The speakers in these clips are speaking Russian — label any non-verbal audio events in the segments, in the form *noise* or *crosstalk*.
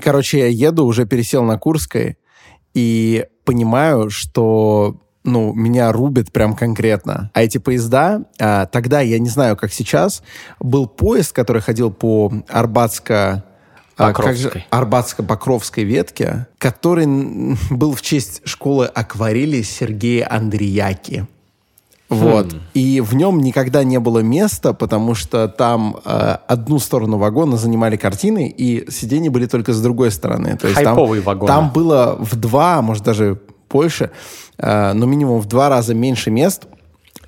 короче, я еду, уже пересел на Курской, и понимаю, что ну, меня рубит прям конкретно. А эти поезда, а, тогда, я не знаю, как сейчас, был поезд, который ходил по Арбатско... А, Покровской. Арбатско-Покровской ветке, который был в честь школы акварели Сергея Андреяки. Вот. Хм. И в нем никогда не было места, потому что там э, одну сторону вагона занимали картины, и сиденья были только с другой стороны. То есть Хайповый там, вагон. Там было в два, может даже больше, э, но минимум в два раза меньше мест,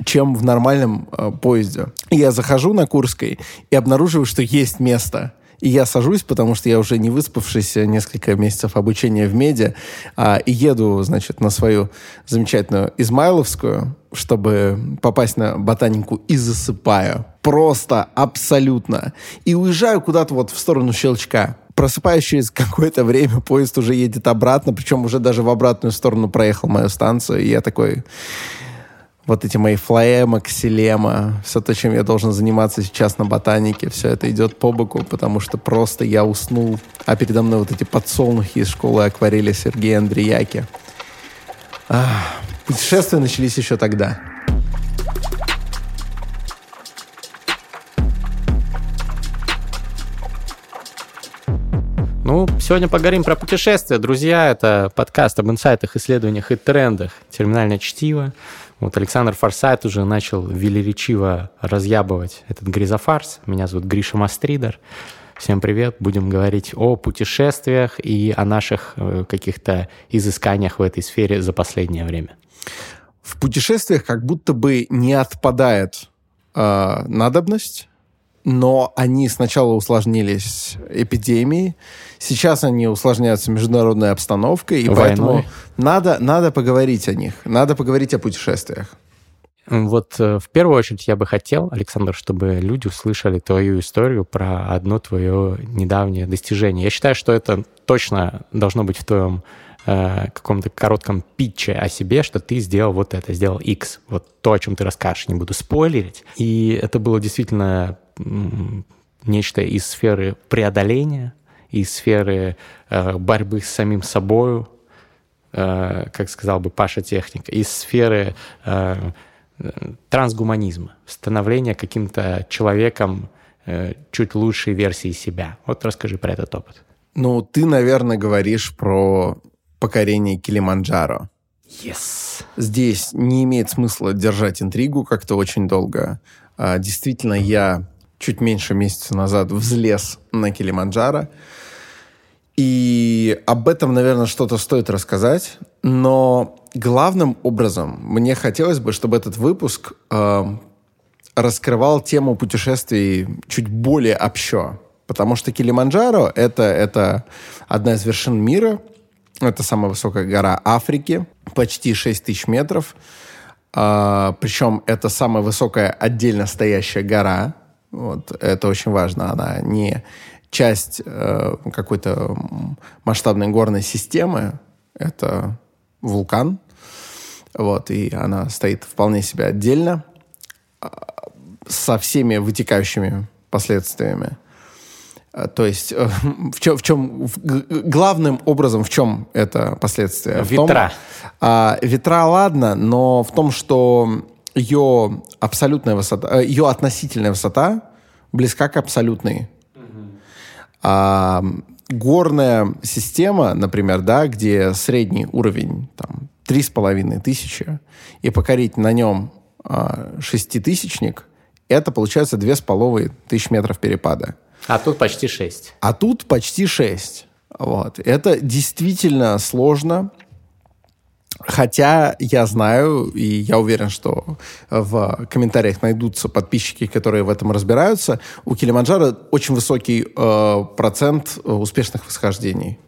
чем в нормальном э, поезде. И я захожу на Курской и обнаруживаю, что есть место. И я сажусь, потому что я уже не выспавшийся несколько месяцев обучения в медиа, а, и еду, значит, на свою замечательную Измайловскую, чтобы попасть на ботанику и засыпаю. Просто абсолютно. И уезжаю куда-то вот в сторону щелчка. Просыпаюсь через какое-то время, поезд уже едет обратно, причем уже даже в обратную сторону проехал мою станцию, и я такой вот эти мои флоема, ксилема, все то, чем я должен заниматься сейчас на ботанике, все это идет по боку, потому что просто я уснул, а передо мной вот эти подсолнухи из школы акварели Сергея Андреяки. Ах, путешествия начались еще тогда. Ну, сегодня поговорим про путешествия. Друзья, это подкаст об инсайтах, исследованиях и трендах. Терминальное чтиво. Вот Александр Форсайт уже начал велеречиво разъябывать этот гризофарс. Меня зовут Гриша Мастридер. Всем привет. Будем говорить о путешествиях и о наших э, каких-то изысканиях в этой сфере за последнее время. В путешествиях как будто бы не отпадает э, надобность но они сначала усложнились эпидемией, сейчас они усложняются международной обстановкой, и Войной. поэтому надо, надо поговорить о них, надо поговорить о путешествиях. Вот э, в первую очередь я бы хотел, Александр, чтобы люди услышали твою историю про одно твое недавнее достижение. Я считаю, что это точно должно быть в твоем э, каком-то коротком питче о себе, что ты сделал вот это, сделал X. Вот то, о чем ты расскажешь, не буду спойлерить. И это было действительно нечто из сферы преодоления, из сферы э, борьбы с самим собою, э, как сказал бы Паша Техник, из сферы э, трансгуманизма, становления каким-то человеком э, чуть лучшей версии себя. Вот расскажи про этот опыт. Ну, ты, наверное, говоришь про покорение Килиманджаро. Yes. Здесь не имеет смысла держать интригу как-то очень долго. А, действительно, я чуть меньше месяца назад взлез на Килиманджаро. И об этом, наверное, что-то стоит рассказать. Но главным образом мне хотелось бы, чтобы этот выпуск э, раскрывал тему путешествий чуть более общо. Потому что Килиманджаро это, это одна из вершин мира. Это самая высокая гора Африки. Почти 6 тысяч метров. Э, причем это самая высокая отдельно стоящая гора вот, это очень важно. Она не часть э, какой-то масштабной горной системы. Это вулкан. Вот, и она стоит вполне себе отдельно а, со всеми вытекающими последствиями. А, то есть э, в чем, в чем в, главным образом в чем это последствия? Ветра. В том, а, ветра, ладно, но в том, что ее абсолютная высота, э, ее относительная высота близка к абсолютной. А, горная система, например, да, где средний уровень там три с половиной тысячи, и покорить на нем а, шеститысячник, это получается две с половиной тысячи метров перепада. А тут почти шесть. А тут почти шесть. Вот. Это действительно сложно. Хотя я знаю, и я уверен, что в комментариях найдутся подписчики, которые в этом разбираются, у Килиманджаро очень высокий э, процент успешных восхождений.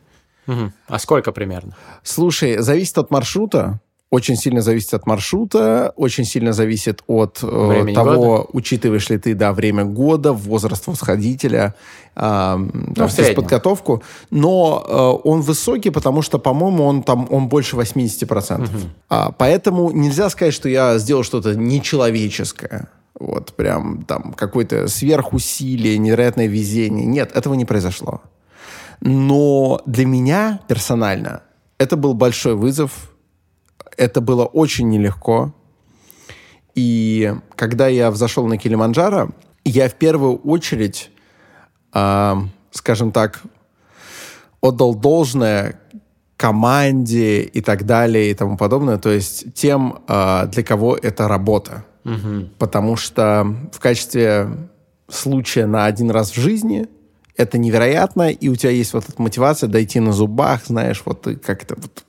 Угу. А сколько примерно? Слушай, зависит от маршрута очень сильно зависит от маршрута, очень сильно зависит от э, того, года. учитываешь ли ты да, время года, возраст восходителя, э, ну, подготовку. Но э, он высокий, потому что, по-моему, он там он больше 80%. Угу. А, поэтому нельзя сказать, что я сделал что-то нечеловеческое. Вот прям там какое-то сверхусилие, невероятное везение. Нет, этого не произошло. Но для меня персонально это был большой вызов. Это было очень нелегко. И когда я взошел на Килиманджаро, я в первую очередь, э, скажем так, отдал должное команде и так далее и тому подобное, то есть тем, э, для кого это работа. Угу. Потому что в качестве случая на один раз в жизни это невероятно, и у тебя есть вот эта мотивация дойти на зубах, знаешь, вот ты как это вот,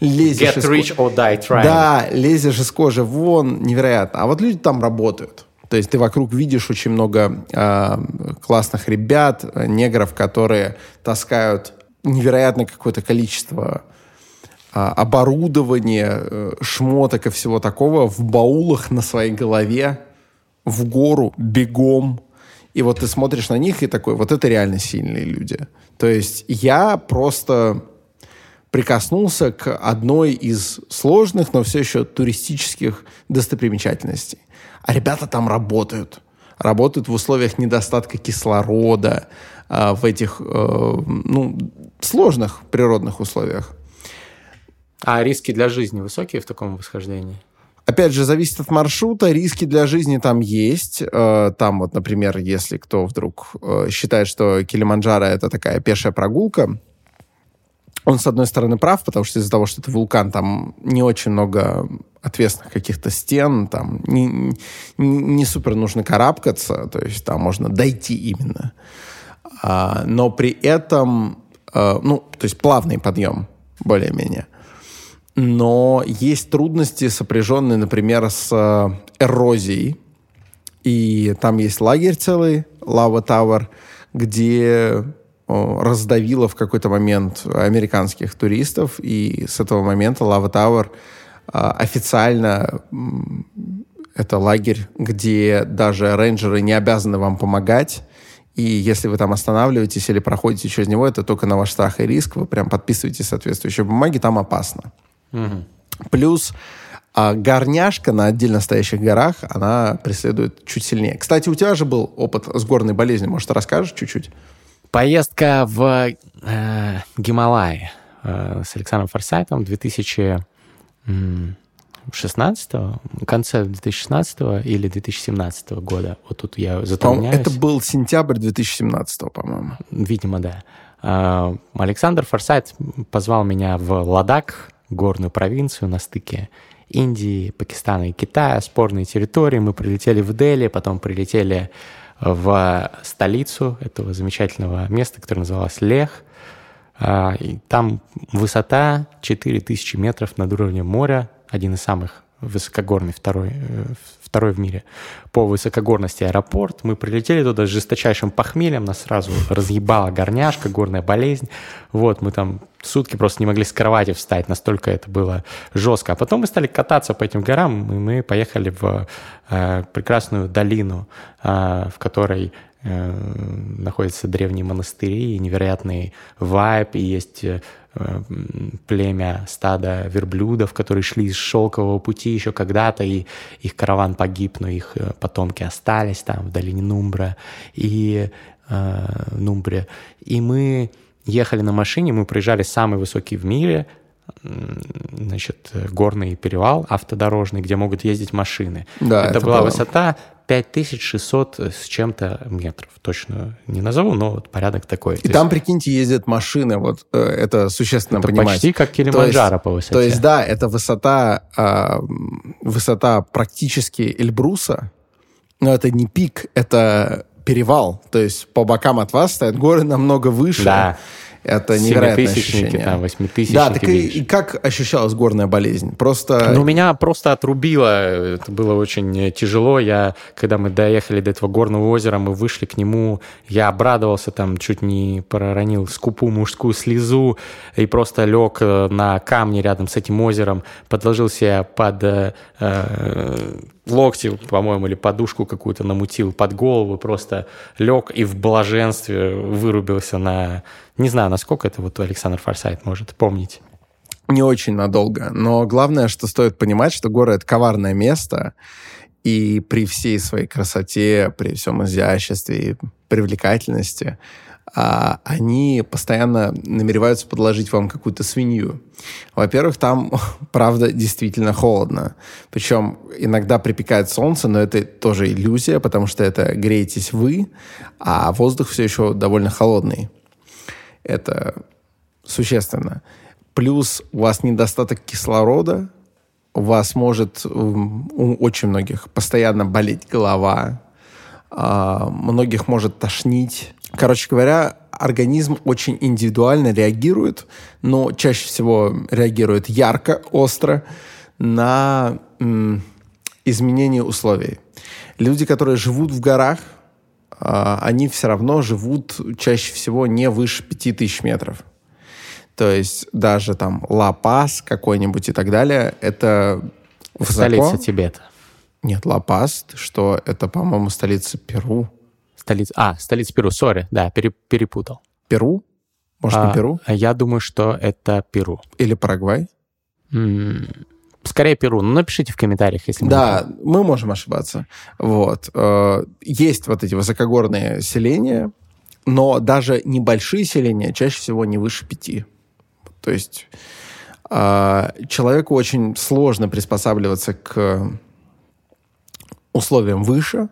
лезешь Get rich or die trying. Да, лезешь из кожи вон, невероятно. А вот люди там работают. То есть ты вокруг видишь очень много э, классных ребят, негров, которые таскают невероятное какое-то количество э, оборудования, э, шмоток и всего такого в баулах на своей голове, в гору, бегом. И вот ты смотришь на них и такой, вот это реально сильные люди. То есть я просто прикоснулся к одной из сложных, но все еще туристических достопримечательностей. А ребята там работают. Работают в условиях недостатка кислорода, э, в этих э, ну, сложных природных условиях. А риски для жизни высокие в таком восхождении? Опять же, зависит от маршрута. Риски для жизни там есть. Э, там вот, например, если кто вдруг считает, что Килиманджаро — это такая пешая прогулка, он, с одной стороны, прав, потому что из-за того, что это вулкан, там не очень много ответственных каких-то стен, там не, не, не супер нужно карабкаться, то есть там можно дойти именно. А, но при этом, а, ну, то есть плавный подъем, более-менее. Но есть трудности, сопряженные, например, с э, эрозией. И там есть лагерь целый, Лава Тауэр, где раздавило в какой-то момент американских туристов, и с этого момента Лава Тауэр официально это лагерь, где даже рейнджеры не обязаны вам помогать, и если вы там останавливаетесь или проходите через него, это только на ваш страх и риск, вы прям подписываете соответствующие бумаги, там опасно. Угу. Плюс а горняшка на отдельно стоящих горах, она преследует чуть сильнее. Кстати, у тебя же был опыт с горной болезнью, может, расскажешь чуть-чуть? Поездка в э, Гималай э, с Александром Форсайтом 2016 в конце 2016 или 2017 года. Вот тут я затрудняюсь. Это был сентябрь 2017, по-моему. Видимо, да. Э, Александр Форсайт позвал меня в Ладак, горную провинцию на стыке Индии, Пакистана и Китая, спорные территории. Мы прилетели в Дели, потом прилетели в столицу этого замечательного места, которое называлось Лех. А, и там высота 4000 метров над уровнем моря, один из самых высокогорный, второй, э, второй в мире по высокогорности аэропорт. Мы прилетели туда с жесточайшим похмельем, нас сразу разъебала горняшка, горная болезнь. Вот, мы там сутки просто не могли с кровати встать, настолько это было жестко. А потом мы стали кататься по этим горам, и мы поехали в э, прекрасную долину, э, в которой находятся древние монастыри, невероятный вайб, и есть э, племя стада верблюдов, которые шли из шелкового пути еще когда-то, и их караван погиб, но их э, потомки остались там в долине Нумбра и э, Нумбре. И мы ехали на машине, мы проезжали самый высокий в мире значит, горный перевал автодорожный, где могут ездить машины. Да, это, это была правда. высота 5600 с чем-то метров. Точно не назову, но вот порядок такой. И то там, есть... прикиньте, ездят машины. Вот э, это существенно это понимать. почти как Килиманджаро по высоте. То есть, да, это высота, э, высота практически Эльбруса, но это не пик, это перевал. То есть по бокам от вас стоят горы намного выше. Да. Это невероятное ощущение. Там, восьмитысячники. Да, так и, и как ощущалась горная болезнь? Просто... Ну, меня просто отрубило. Это было очень тяжело. Я, когда мы доехали до этого горного озера, мы вышли к нему, я обрадовался, там чуть не проронил скупую мужскую слезу и просто лег э, на камни рядом с этим озером, подложил себя под э, э локти, по-моему, или подушку какую-то намутил под голову, просто лег и в блаженстве вырубился на... Не знаю, насколько это вот Александр Форсайт может помнить. Не очень надолго, но главное, что стоит понимать, что город — это коварное место, и при всей своей красоте, при всем изяществе и привлекательности а, они постоянно намереваются подложить вам какую-то свинью. Во-первых, там, *laughs* правда, действительно холодно. Причем иногда припекает солнце, но это тоже иллюзия, потому что это греетесь вы, а воздух все еще довольно холодный. Это существенно. Плюс у вас недостаток кислорода, у вас может у очень многих постоянно болеть голова, а, многих может тошнить. Короче говоря, организм очень индивидуально реагирует, но чаще всего реагирует ярко, остро на м, изменение условий. Люди, которые живут в горах, э, они все равно живут чаще всего не выше 5000 метров. То есть даже там Ла-Пас какой-нибудь и так далее, это высоко. Столица Тибета. Нет, Ла-Пас, что это, по-моему, столица Перу. Столица, а, столица Перу, сори, да, перепутал. Перу? Может, а, не Перу? Я думаю, что это Перу. Или Парагвай? Скорее Перу. Ну, напишите в комментариях, если Да, мы можем ошибаться. Вот. Э, есть вот эти высокогорные селения, но даже небольшие селения чаще всего не выше пяти. То есть э, человеку очень сложно приспосабливаться к условиям выше,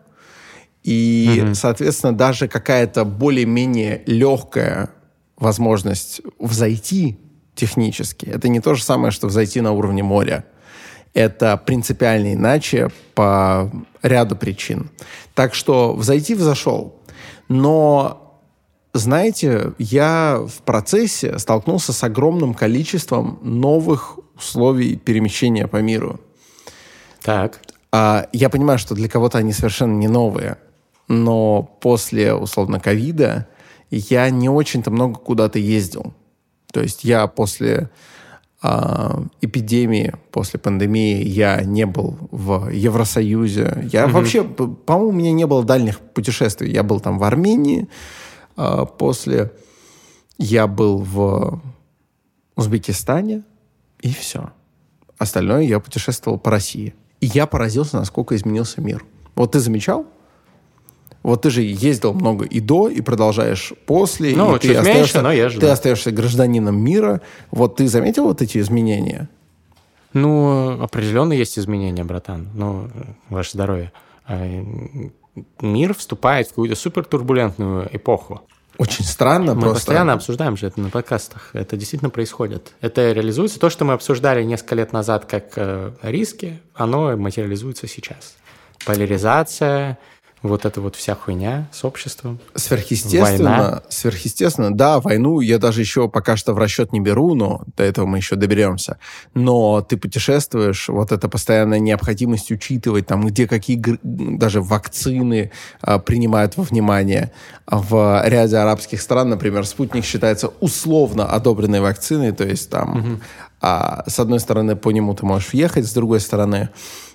и, угу. соответственно, даже какая-то более-менее легкая возможность взойти технически, это не то же самое, что взойти на уровне моря. Это принципиально иначе по ряду причин. Так что взойти взошел. Но знаете, я в процессе столкнулся с огромным количеством новых условий перемещения по миру. Так. А, я понимаю, что для кого-то они совершенно не новые, но после, условно, ковида я не очень-то много куда-то ездил. То есть я после э, эпидемии, после пандемии я не был в Евросоюзе. Я mm-hmm. вообще, по-моему, у меня не было дальних путешествий. Я был там в Армении, а, после я был в Узбекистане, и все. Остальное я путешествовал по России. И я поразился, насколько изменился мир. Вот ты замечал? Вот ты же ездил много и до, и продолжаешь после. Ну, и чуть ты меньше, но езжу. Ты да. остаешься гражданином мира. Вот ты заметил вот эти изменения? Ну, определенно есть изменения, братан. Ну, ваше здоровье. А, мир вступает в какую-то супертурбулентную эпоху. Очень странно мы просто. постоянно обсуждаем же это на подкастах. Это действительно происходит. Это реализуется. То, что мы обсуждали несколько лет назад как э, риски, оно материализуется сейчас. Поляризация, вот эта вот вся хуйня с обществом. Сверхъестественно, Война. сверхъестественно, да, войну я даже еще пока что в расчет не беру, но до этого мы еще доберемся. Но ты путешествуешь, вот эта постоянная необходимость учитывать, там, где какие даже вакцины а, принимают во внимание. В ряде арабских стран, например, спутник считается условно одобренной вакциной, то есть там, угу. а, с одной стороны, по нему ты можешь въехать, с другой стороны,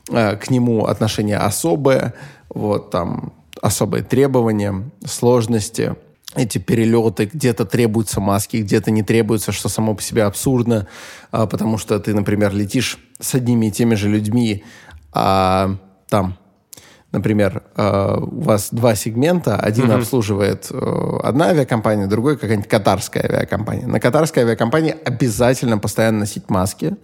к нему отношение особое, вот там особые требования, сложности, эти перелеты, где-то требуются маски, где-то не требуются, что само по себе абсурдно, а, потому что ты, например, летишь с одними и теми же людьми, а там, например, а, у вас два сегмента, один mm-hmm. обслуживает а, одна авиакомпания, другой какая-нибудь катарская авиакомпания. На катарской авиакомпании обязательно постоянно носить маски,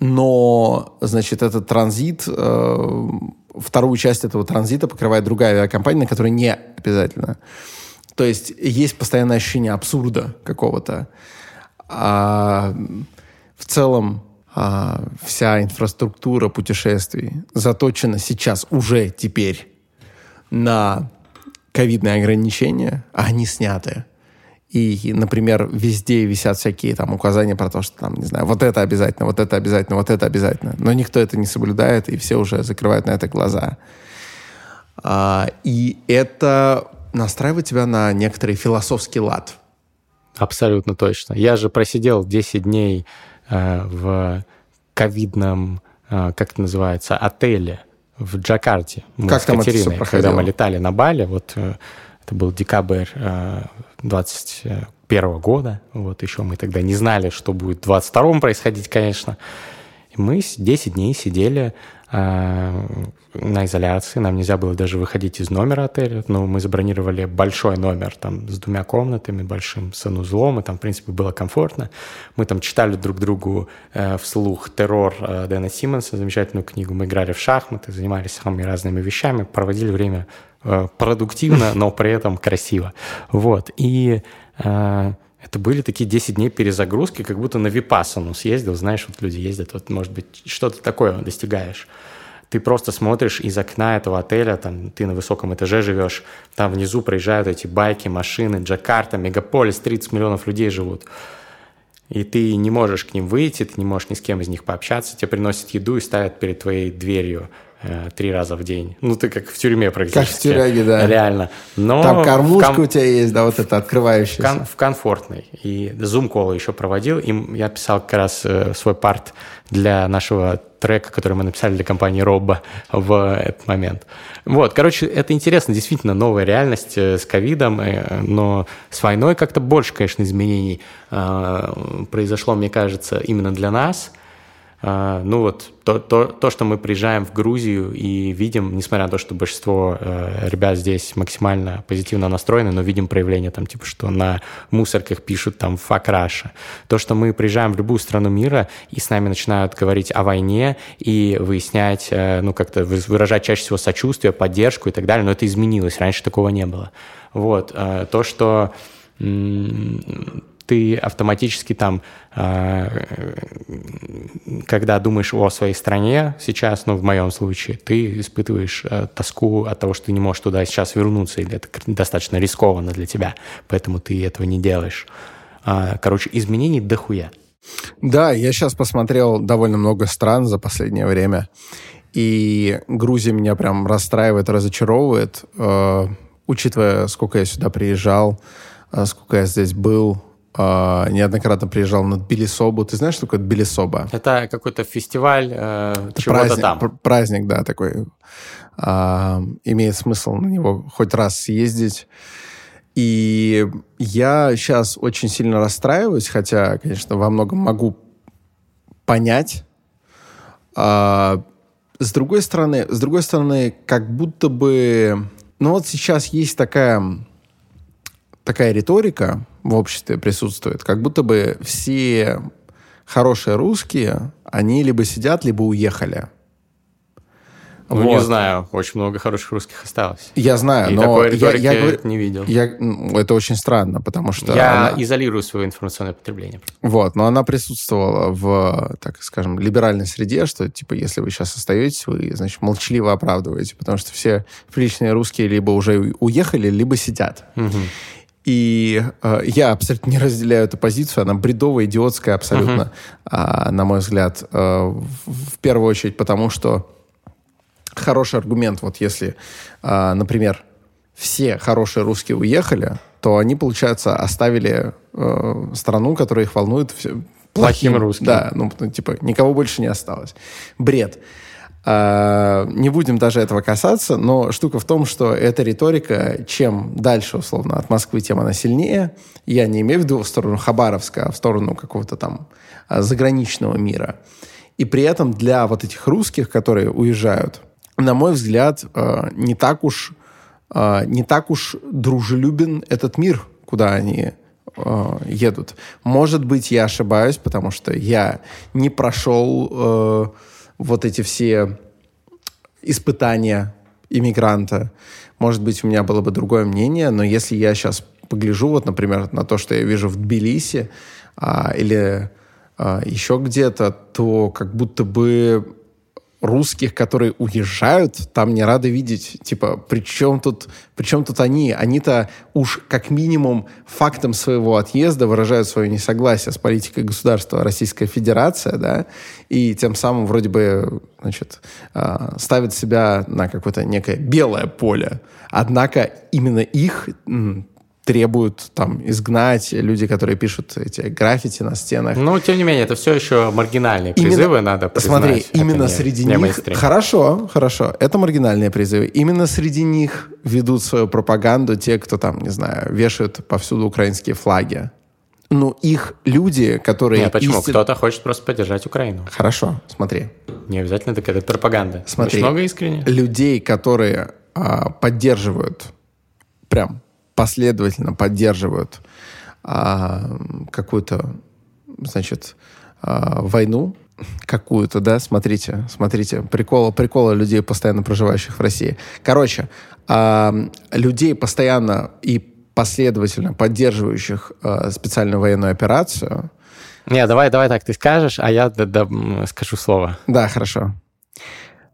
но, значит, этот транзит а, вторую часть этого транзита покрывает другая авиакомпания, на которой не обязательно. То есть есть постоянное ощущение абсурда какого-то. А в целом а, вся инфраструктура путешествий заточена сейчас уже теперь на ковидные ограничения, а они сняты и, например, везде висят всякие там указания про то, что там, не знаю, вот это обязательно, вот это обязательно, вот это обязательно. Но никто это не соблюдает, и все уже закрывают на это глаза. А, и это настраивает тебя на некоторый философский лад. Абсолютно точно. Я же просидел 10 дней э, в ковидном, э, как это называется, отеле в Джакарте. Мы как с там Катериной, это все когда мы летали на Бали, вот э, это был декабрь 2021 года. Вот еще мы тогда не знали, что будет в 2022 происходить, конечно. И мы 10 дней сидели э, на изоляции, нам нельзя было даже выходить из номера отеля, но мы забронировали большой номер там с двумя комнатами, большим санузлом, и там, в принципе, было комфортно. Мы там читали друг другу э, вслух «Террор» э, Дэна Симмонса, замечательную книгу, мы играли в шахматы, занимались самыми разными вещами, проводили время э, продуктивно, но при этом красиво. Вот, и э, это были такие 10 дней перезагрузки, как будто на Випассану съездил, знаешь, вот люди ездят, вот, может быть, что-то такое достигаешь ты просто смотришь из окна этого отеля, там, ты на высоком этаже живешь, там внизу проезжают эти байки, машины, Джакарта, мегаполис, 30 миллионов людей живут. И ты не можешь к ним выйти, ты не можешь ни с кем из них пообщаться, тебе приносят еду и ставят перед твоей дверью э, три раза в день. Ну, ты как в тюрьме практически. Как в тюряге, да. Реально. Но Там кормушка ком... у тебя есть, да, вот это открывающаяся. В, ком... в комфортной. И зум-колл еще проводил. И я писал как раз э, свой парт для нашего трека, который мы написали для компании Робба в этот момент. Вот, короче, это интересно, действительно, новая реальность э, с ковидом, э, но с войной как-то больше, конечно, изменений э, произошло, мне кажется, именно для нас – ну вот то, то, то, что мы приезжаем в Грузию и видим, несмотря на то, что большинство э, ребят здесь максимально позитивно настроены, но видим проявление там, типа, что на мусорках пишут там «fuck Russia». То, что мы приезжаем в любую страну мира и с нами начинают говорить о войне и выяснять, э, ну, как-то выражать чаще всего сочувствие, поддержку и так далее, но это изменилось, раньше такого не было. Вот, э, то, что ты автоматически там, а, когда думаешь о своей стране сейчас, ну, в моем случае, ты испытываешь э, тоску от того, что ты не можешь туда сейчас вернуться, или это достаточно рискованно для тебя, поэтому ты этого не делаешь. А, короче, изменений дохуя. Да, я сейчас посмотрел довольно много стран за последнее время, и Грузия меня прям расстраивает, разочаровывает, э, учитывая, сколько я сюда приезжал, э, сколько я здесь был, Uh, неоднократно приезжал на Тбилисобу. Ты знаешь, что такое Тбилисоба? Это какой-то фестиваль э, чего-то праздник, там. Пр- праздник, да, такой. Uh, имеет смысл на него хоть раз съездить. И я сейчас очень сильно расстраиваюсь, хотя, конечно, во многом могу понять. Uh, с другой стороны, с другой стороны, как будто бы... Ну вот сейчас есть такая, такая риторика, в обществе присутствует. Как будто бы все хорошие русские, они либо сидят, либо уехали. Ну, вот. не знаю, очень много хороших русских осталось. Я знаю, И но такой я, я говорю, не видел. Я, это очень странно, потому что... Я она, изолирую свое информационное потребление. Вот, но она присутствовала в, так скажем, либеральной среде, что, типа, если вы сейчас остаетесь, вы, значит, молчаливо оправдываете, потому что все приличные русские либо уже уехали, либо сидят. Угу. И э, я абсолютно не разделяю эту позицию, она бредовая, идиотская абсолютно, uh-huh. э, на мой взгляд. Э, в, в первую очередь потому, что хороший аргумент, вот если, э, например, все хорошие русские уехали, то они, получается, оставили э, страну, которая их волнует, плохим, плохим русским. Да, ну, типа, никого больше не осталось. Бред. А, не будем даже этого касаться, но штука в том, что эта риторика, чем дальше, условно, от Москвы, тем она сильнее. Я не имею в виду в сторону Хабаровска, а в сторону какого-то там а, заграничного мира. И при этом для вот этих русских, которые уезжают, на мой взгляд, а, не так уж, не так уж дружелюбен этот мир, куда они едут. Может быть, я ошибаюсь, потому что я не прошел вот эти все испытания иммигранта. Может быть, у меня было бы другое мнение, но если я сейчас погляжу, вот, например, на то, что я вижу в Тбилиси а, или а, еще где-то, то как будто бы русских, которые уезжают, там не рады видеть. Типа, при чем тут, при чем тут они? Они-то уж как минимум фактом своего отъезда выражают свое несогласие с политикой государства Российская Федерация, да, и тем самым вроде бы, значит, а, ставят себя на какое-то некое белое поле. Однако именно их требуют там изгнать, люди, которые пишут эти граффити на стенах. Ну, тем не менее, это все еще маргинальные призывы, именно, надо признать. Смотри, именно не, среди не них... Мейнстрим. Хорошо, хорошо, это маргинальные призывы. Именно среди них ведут свою пропаганду те, кто там, не знаю, вешают повсюду украинские флаги. Ну, их люди, которые... Нет, почему? истин- Кто-то хочет просто поддержать Украину. Хорошо, смотри. Не обязательно так, это пропаганда. Смотри. Очень много искренне. Людей, которые а, поддерживают, прям последовательно поддерживают а, какую-то, значит, а, войну, какую-то, да, смотрите, смотрите, приколы, приколы людей, постоянно проживающих в России. Короче, а, людей постоянно и последовательно поддерживающих а, специальную военную операцию, Не, давай, давай так, ты скажешь, а я да- да, скажу слово. да, хорошо,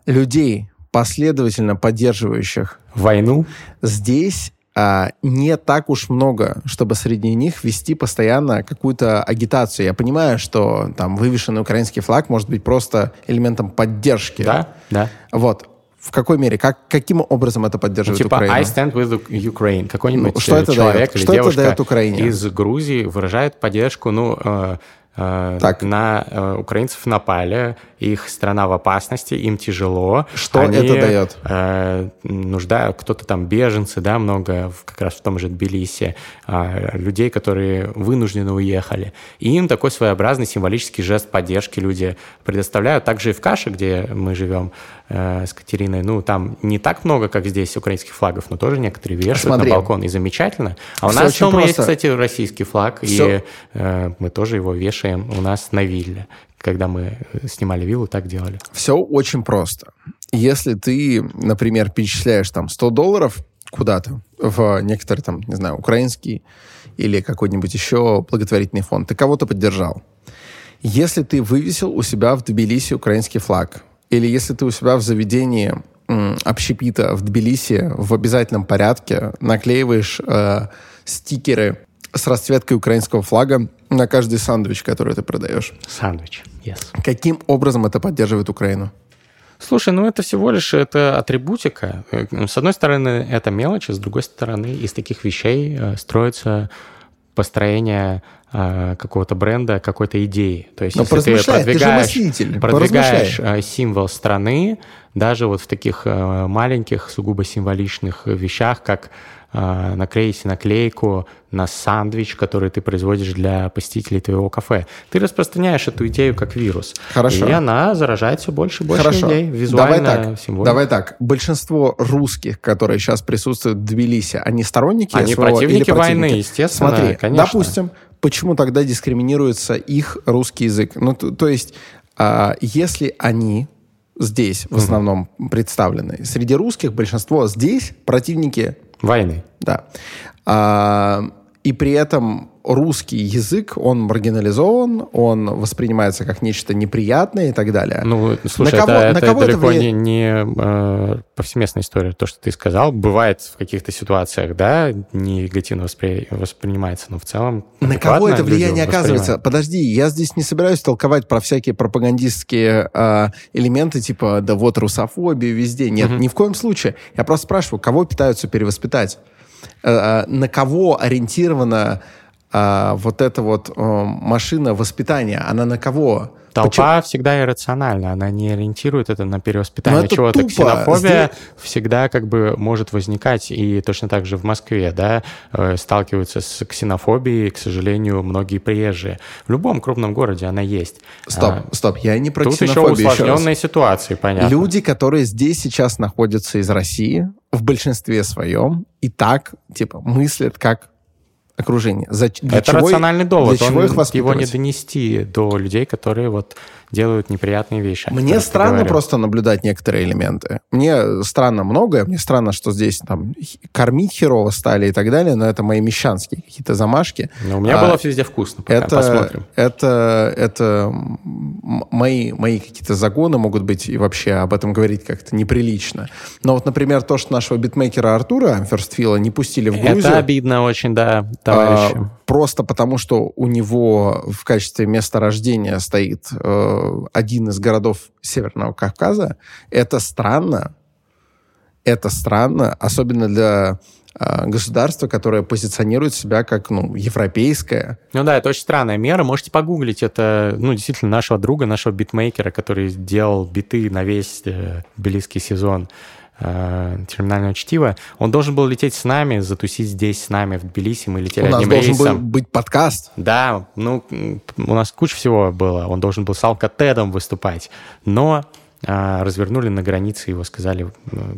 людей, последовательно поддерживающих Войну. здесь а, не так уж много, чтобы среди них вести постоянно какую-то агитацию. Я понимаю, что там вывешенный украинский флаг может быть просто элементом поддержки. Да, да. Вот. В какой мере? Как, каким образом это Ну, поддерживает типа Украину? I stand with Ukraine. Какой-нибудь Ну, что э, это человек дает? или Что это девушка дает Украине? из Грузии выражает поддержку, ну, э, Так. на э, украинцев напали, их страна в опасности, им тяжело. Что Они, это дает? э, нуждают, кто-то там беженцы, да, много в- как раз в том же Тбилиси, а, людей, которые вынуждены уехали. И им такой своеобразный символический жест поддержки люди предоставляют. Также и в Каше, где мы живем э, с Катериной, ну, там не так много, как здесь, украинских флагов, но тоже некоторые вешают Смотри. на балкон, и замечательно. А у Всё нас дома есть, кстати, российский флаг, Всё. и э, мы тоже его вешаем у нас на вилле. Когда мы э, снимали виллу, так делали. Все очень просто. Если ты, например, перечисляешь там 100 долларов куда-то в некоторый там, не знаю, украинский или какой-нибудь еще благотворительный фонд, ты кого-то поддержал. Если ты вывесил у себя в Тбилиси украинский флаг, или если ты у себя в заведении общепита в Тбилиси в обязательном порядке наклеиваешь э, стикеры с расцветкой украинского флага на каждый сандвич, который ты продаешь. Сандвич, yes. Каким образом это поддерживает Украину? Слушай, ну это всего лишь это атрибутика. Э, С одной стороны, это мелочь, а с другой стороны, из таких вещей э, строится построение э, какого-то бренда, какой-то идеи. То есть, Но если ты поразмышляй, ты продвигаешь, продвигаешь символ страны, даже вот в таких маленьких, сугубо символичных вещах, как э, наклеить наклейку на сандвич, который ты производишь для посетителей твоего кафе. Ты распространяешь эту идею как вирус. Хорошо. И она заражает все больше и больше Хорошо. людей. Давай Визуально, так. символика. Давай так. Большинство русских, которые сейчас присутствуют в Тбилиси, они сторонники Они СВО противники или войны, противники? естественно, Смотри, конечно. допустим, почему тогда дискриминируется их русский язык? Ну, то, то есть, а, если они здесь в основном представлены, среди русских большинство здесь противники Войны. Да. А, и при этом русский язык, он маргинализован, он воспринимается как нечто неприятное и так далее. Ну, слушай, На кого- это, на это кого это далеко влияет? не, не э, повсеместная история. То, что ты сказал, бывает в каких-то ситуациях, да, негативно воспри- воспринимается, но в целом... На кого это влияние оказывается? Подожди, я здесь не собираюсь толковать про всякие пропагандистские а, элементы, типа, да вот русофобия везде. Нет, ни в коем случае. Я просто спрашиваю, кого пытаются перевоспитать? А, а, на кого ориентирована а, вот эта вот а, машина воспитания? Она на кого? Толпа всегда иррациональна, она не ориентирует это на перевоспитание Ну, это чего-то. Ксенофобия Здесь- всегда как бы может возникать, и точно так же в Москве, да, э, сталкиваются с ксенофобией, к сожалению, многие приезжие. В любом крупном городе она есть. Стоп, А, стоп, я не про Тут еще ксенофобию. еще раз. усложненные ситуации, понятно. Люди, которые здесь сейчас находятся из России, в большинстве своем, и так, типа, мыслят как окружение. За- для Это чего- рациональный довод. Для чего Он- их его не воспитывать? донести до людей, которые вот делают неприятные вещи. Мне странно говорил. просто наблюдать некоторые элементы. Мне странно многое. Мне странно, что здесь там кормить херово стали и так далее, но это мои мещанские какие-то замашки. Но у меня А, было везде вкусно. Пока Это, посмотрим. это, это мои, мои какие-то загоны могут быть, и вообще об этом говорить как-то неприлично. Но вот, например, то, что нашего битмейкера Артура Ферстфила не пустили в Грузию... Это обидно очень, да, товарищи. а, просто потому, что у него в качестве места рождения стоит э, один из городов Северного Кавказа, это странно. Это странно, особенно для э, государства, которое позиционирует себя как ну, европейское. Ну да, это очень странная мера. Можете погуглить. Это, ну, действительно, нашего друга, нашего битмейкера, который делал биты на весь э, тбилисский сезон э, терминального чтива. Он должен был лететь с нами, затусить здесь с нами в Тбилиси. Мы летели У нас одним должен рейсом. был быть подкаст. Да, ну, у нас куча всего было. Он должен был с Алкатедом выступать. Но а, развернули на границе его, сказали,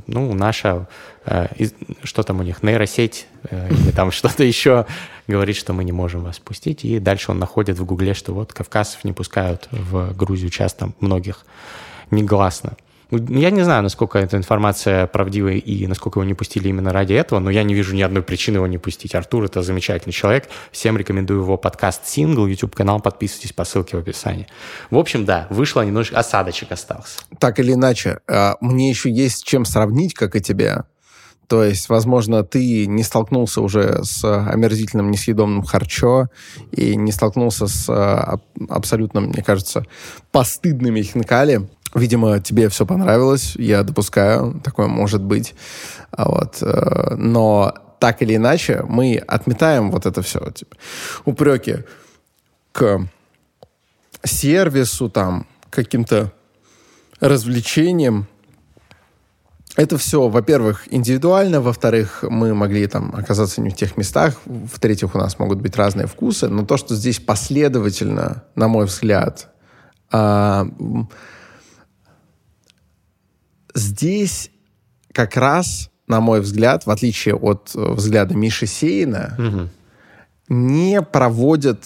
ну, наша, э, из- что там у них, нейросеть э, или там *laughs* что-то еще говорит, что мы не можем вас пустить. И дальше он находит в Гугле, что вот кавказцев не пускают в Грузию часто, многих, негласно. Ну, Я не знаю, насколько эта информация правдивая и насколько его не пустили именно ради этого, но я не вижу ни одной причины его не пустить. Артур — это замечательный человек. Всем рекомендую его подкаст «Сингл», YouTube-канал. Подписывайтесь по ссылке в описании. В общем, да, вышло немножко... Осадочек остался. Так или иначе, а, мне еще есть чем сравнить, как и тебе. То есть, возможно, ты не столкнулся уже с омерзительным несъедобным харчо и не столкнулся с а, аб- абсолютно, мне кажется, постыдными хинкали. Видимо, тебе все понравилось, я допускаю, такое может быть. А Вот. э, Но так или иначе, мы отметаем вот это все. Типа, упреки к сервису, там, каким-то развлечениям. Это все, во-первых, индивидуально, во-вторых, мы могли там оказаться не в тех местах, в-третьих, у нас могут быть разные вкусы, но то, что здесь последовательно, на мой взгляд, м, здесь как раз, на мой взгляд, в отличие от э, взгляда Миши Сеина, не проводят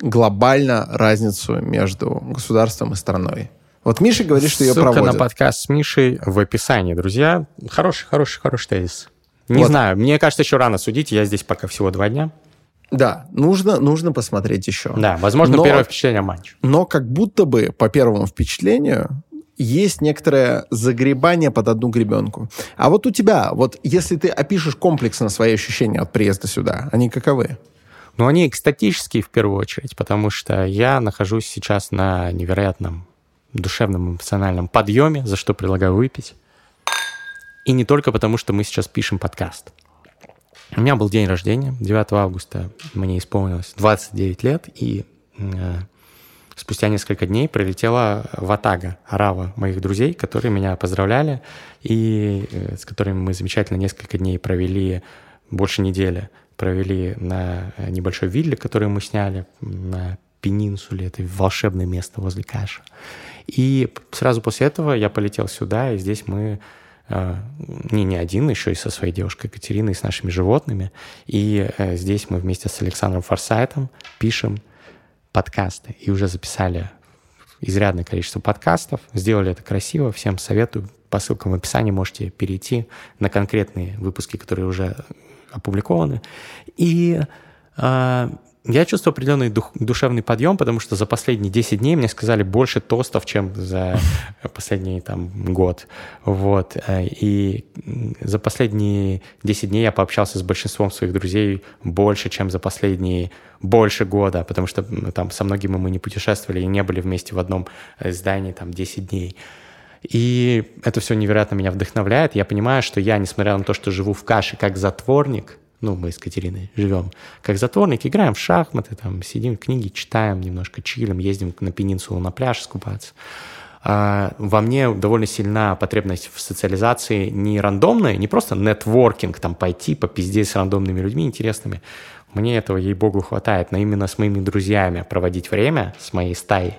глобально разницу между государством и страной. Вот Миша говорит, что ее Ссылка проводят. на подкаст с Мишей в описании, друзья. Хороший, хороший, хороший тезис. Не Вот. знаю, мне кажется, еще рано судить. Я здесь пока всего два дня. Да, нужно, нужно посмотреть еще. Да, возможно, Но- первое впечатление о матче. Но как будто бы, по первому впечатлению, есть некоторое загребание под одну гребенку. А вот у тебя, вот если ты опишешь комплексно свои ощущения от приезда сюда, они каковы? Но они экстатические в первую очередь, потому что я нахожусь сейчас на невероятном душевном эмоциональном подъеме, за что предлагаю выпить. И не только потому, что мы сейчас пишем подкаст. У меня был день рождения, 9 августа мне исполнилось 29 лет, и э, спустя несколько дней прилетела Ватага, Арава моих друзей, которые меня поздравляли, и э, с которыми мы замечательно несколько дней провели, больше недели, провели на э, небольшой вилле, которую мы сняли на Пенинсуле, это волшебное место возле Каша. И сразу после этого я полетел сюда, и здесь мы э, не, не один, еще и со своей девушкой Екатериной, и с нашими животными. И здесь мы вместе с Александром Форсайтом пишем подкасты. И уже записали изрядное количество подкастов. Сделали это красиво. Всем советую. По ссылкам в описании можете перейти на конкретные выпуски, которые уже опубликованы. И э, я чувствую определенный дух- душевный подъем, потому что за последние 10 дней мне сказали больше тостов, чем за последний там год. Вот. И за последние 10 дней я пообщался с большинством своих друзей больше, чем за последние больше года, потому что там со многими мы не путешествовали и не были вместе в одном э, здании там 10 дней. И это все невероятно меня вдохновляет. Я понимаю, что я, несмотря на то, что живу в каше как затворник, ну, мы с Катериной живем как затворник, играем в шахматы, там, сидим, книги читаем, немножко чилим, ездим на пенинсулу на пляж скупаться. А, во мне довольно сильна потребность в социализации не рандомная, не просто нетворкинг, там, пойти попиздеть с рандомными людьми интересными. Мне этого, ей-богу, хватает, но именно с моими друзьями проводить время, с моей стаей,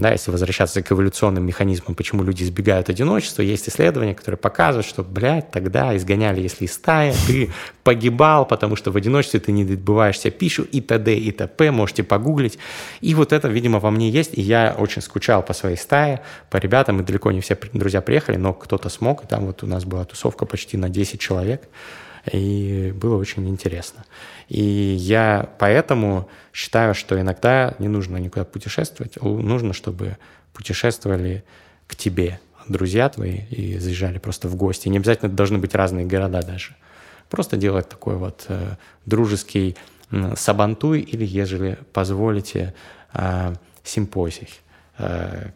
да, если возвращаться к эволюционным механизмам, почему люди избегают одиночества, есть исследования, которые показывают, что, блядь, тогда изгоняли, если из стаи, ты погибал, потому что в одиночестве ты не добываешь себе пищу и т.д. и т.п. Можете погуглить. И вот это, видимо, во мне есть, и я очень скучал по своей стае, по ребятам, и далеко не все друзья приехали, но кто-то смог, и там вот у нас была тусовка почти на 10 человек, и было очень интересно. И я поэтому считаю, что иногда не нужно никуда путешествовать, л- нужно, чтобы путешествовали к тебе друзья твои и заезжали просто в гости. Не обязательно должны быть разные города даже. Просто делать такой вот э, дружеский м, сабантуй или, ежели позволите, э, симпозий э,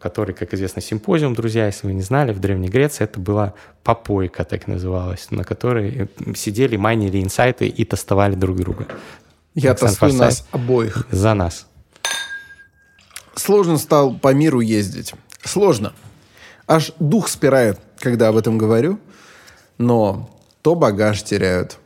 который, как известно, симпозиум, друзья, если вы не знали, в Древней Греции это была попойка, так называлась, на которой э, сидели, майнили инсайты и тестовали друг друга. Я Александр тестую Форсайт. нас обоих. За нас. Сложно стал по миру ездить. Сложно. Аж дух спирает, когда об этом говорю. Но то багаж теряют.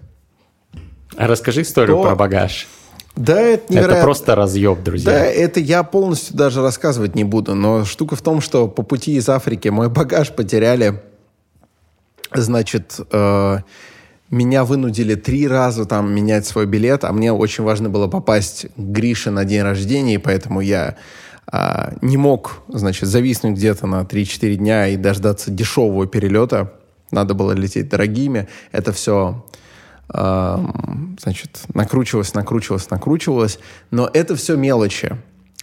А расскажи историю То- про багаж. Да, это невероятно. Это просто разъеб, друзья. Да, это я полностью даже рассказывать не буду, но штука в том, что по пути из Африки мой *laughs* багаж потеряли. Значит, э, меня вынудили три раза там менять свой билет, а мне очень важно было попасть к Грише на день рождения, и поэтому я а, не мог, значит, зависнуть где-то на 3-4 дня и дождаться дешевого перелета. Надо было лететь дорогими. Это все значит, накручивалось, накручивалось, накручивалось. Но это все мелочи.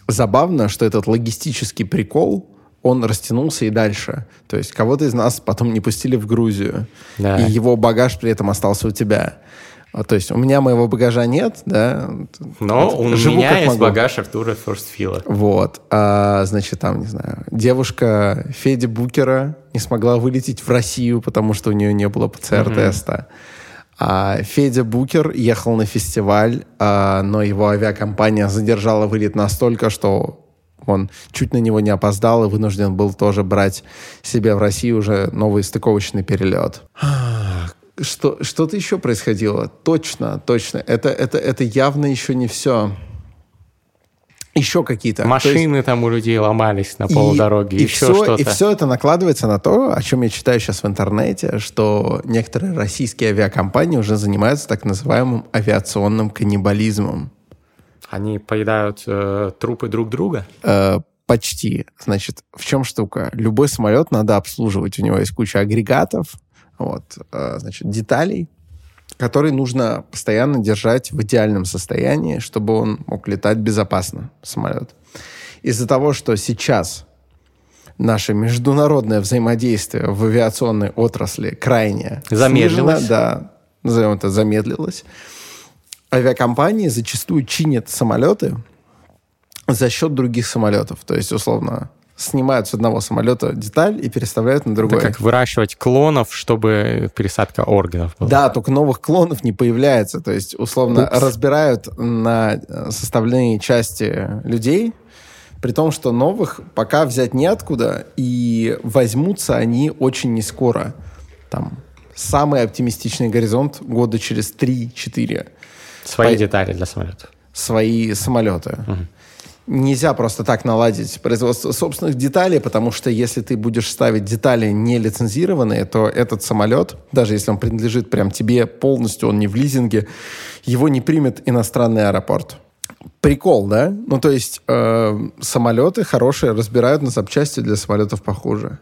Забавно, что этот логистический прикол, он растянулся и дальше. То есть кого-то из нас потом не пустили в Грузию, Да. и его багаж при этом остался у тебя. А, То есть у меня моего багажа нет, да. Но Вот, у живу меня есть могу. багаж Артура Форстфила. Вот. А, значит, там, не знаю, девушка Феди Букера не смогла вылететь в Россию, потому что у нее не было ПЦР-теста. А Федя Букер ехал на фестиваль, а, но его авиакомпания задержала вылет настолько, что он чуть на него не опоздал и вынужден был тоже брать себе в Россию уже новый стыковочный перелет. Что, что-то еще происходило. Точно, точно. Это, это, это явно еще не все. Еще какие-то. То есть- Машины там у людей ломались на полдороги, и, еще все, что-то. И все это накладывается на то, о чем я читаю сейчас в интернете, что некоторые российские авиакомпании уже занимаются так называемым авиационным каннибализмом. Они поедают э, трупы друг друга? Э, почти. Значит, в чем штука? Любой самолет надо обслуживать. У него есть куча агрегатов, вот, э, значит, деталей, которые нужно постоянно держать в идеальном состоянии, чтобы он мог летать безопасно, самолет. Из-за того, что сейчас наше международное взаимодействие в авиационной отрасли крайне Замедлилось. снижено, да, назовем это замедлилось, авиакомпании зачастую чинят самолеты за счет других самолетов. То есть, условно, снимают с одного самолета деталь и переставляют на другой. Это как выращивать клонов, чтобы пересадка органов была. Да, только новых клонов не появляется. То есть, условно, Упс. разбирают на составные части людей, при том, что новых пока взять неоткуда, и возьмутся они очень не скоро. Там самый оптимистичный горизонт года через 3-4 Свои По- детали для самолетов. свои самолеты. Нельзя просто так наладить производство собственных деталей, потому что если ты будешь ставить детали не лицензированные, то этот самолет, даже если он принадлежит прям тебе полностью, он не в лизинге, его не примет иностранный аэропорт. Прикол, да? Ну, то есть э, самолеты хорошие разбирают на запчасти для самолетов похуже.